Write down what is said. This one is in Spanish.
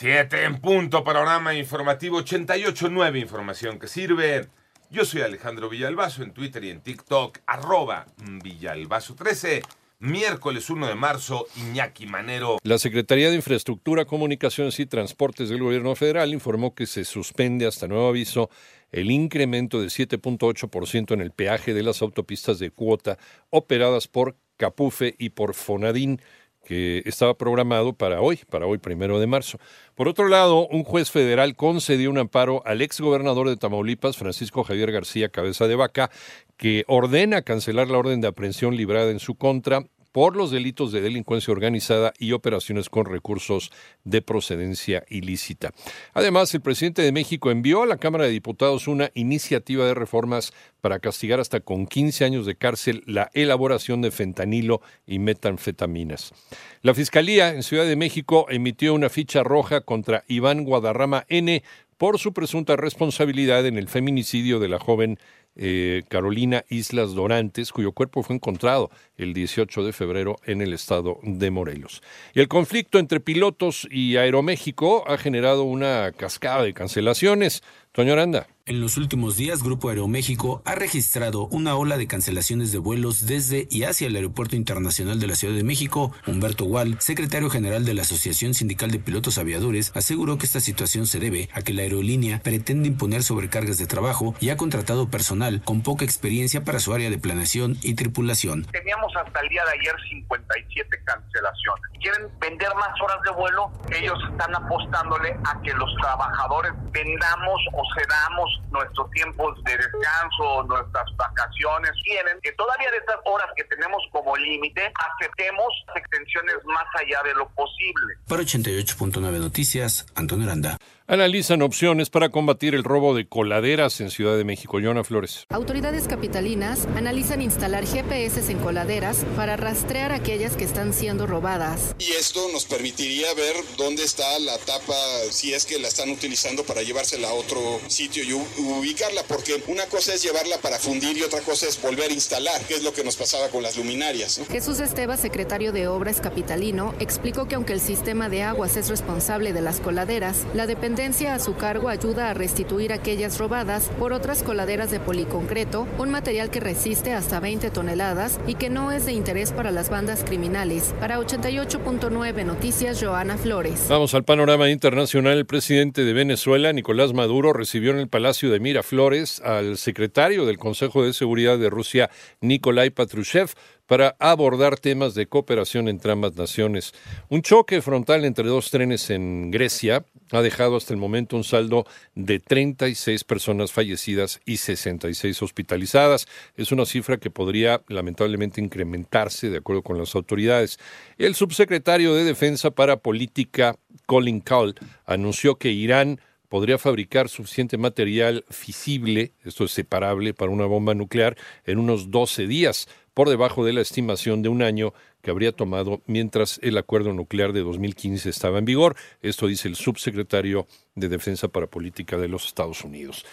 Siete en punto, panorama informativo 88.9, información que sirve. Yo soy Alejandro Villalbazo en Twitter y en TikTok, arroba Villalbazo13. Miércoles 1 de marzo, Iñaki Manero. La Secretaría de Infraestructura, Comunicaciones y Transportes del Gobierno Federal informó que se suspende hasta nuevo aviso el incremento de 7.8% en el peaje de las autopistas de cuota operadas por Capufe y por Fonadín que estaba programado para hoy, para hoy primero de marzo. Por otro lado, un juez federal concedió un amparo al exgobernador de Tamaulipas, Francisco Javier García Cabeza de Vaca, que ordena cancelar la orden de aprehensión librada en su contra por los delitos de delincuencia organizada y operaciones con recursos de procedencia ilícita. Además, el presidente de México envió a la Cámara de Diputados una iniciativa de reformas para castigar hasta con 15 años de cárcel la elaboración de fentanilo y metanfetaminas. La Fiscalía en Ciudad de México emitió una ficha roja contra Iván Guadarrama N por su presunta responsabilidad en el feminicidio de la joven eh, Carolina Islas Dorantes, cuyo cuerpo fue encontrado el 18 de febrero en el estado de Morelos. El conflicto entre pilotos y Aeroméxico ha generado una cascada de cancelaciones. Toño Aranda. En los últimos días, Grupo Aeroméxico ha registrado una ola de cancelaciones de vuelos desde y hacia el Aeropuerto Internacional de la Ciudad de México. Humberto Gual, secretario general de la Asociación Sindical de Pilotos Aviadores, aseguró que esta situación se debe a que la aerolínea pretende imponer sobrecargas de trabajo y ha contratado personal con poca experiencia para su área de planeación y tripulación. Teníamos hasta el día de ayer 57 cancelaciones. Quieren vender más horas de vuelo. Ellos están apostándole a que los trabajadores vendamos cedamos nuestros tiempos de descanso, nuestras vacaciones, quieren que todavía de estas horas que tenemos como límite, aceptemos extensiones más allá de lo posible. Para 88.9 Noticias, Antonio Aranda. Analizan opciones para combatir el robo de coladeras en Ciudad de México. Yona Flores. Autoridades capitalinas analizan instalar GPS en coladeras para rastrear aquellas que están siendo robadas. Y esto nos permitiría ver dónde está la tapa, si es que la están utilizando para llevársela a otro sitio y ubicarla, porque una cosa es llevarla para fundir y otra cosa es volver a instalar, que es lo que nos pasaba con las luminarias. Jesús Esteba, secretario de Obras Capitalino, explicó que aunque el sistema de aguas es responsable de las coladeras, la dependencia a su cargo ayuda a restituir aquellas robadas por otras coladeras de policoncreto, un material que resiste hasta 20 toneladas y que no es de interés para las bandas criminales. Para 88.9 Noticias, Joana Flores. Vamos al panorama internacional. El presidente de Venezuela, Nicolás Maduro, recibió en el Palacio de Miraflores al secretario del Consejo de Seguridad de Rusia, Nikolai Patrushev, para abordar temas de cooperación entre ambas naciones. Un choque frontal entre dos trenes en Grecia ha dejado hasta el momento un saldo de 36 personas fallecidas y 66 hospitalizadas. Es una cifra que podría lamentablemente incrementarse de acuerdo con las autoridades. El subsecretario de Defensa para Política, Colin Cowell, anunció que Irán podría fabricar suficiente material fisible, esto es separable para una bomba nuclear, en unos 12 días por debajo de la estimación de un año que habría tomado mientras el acuerdo nuclear de 2015 estaba en vigor. Esto dice el subsecretario de Defensa para Política de los Estados Unidos.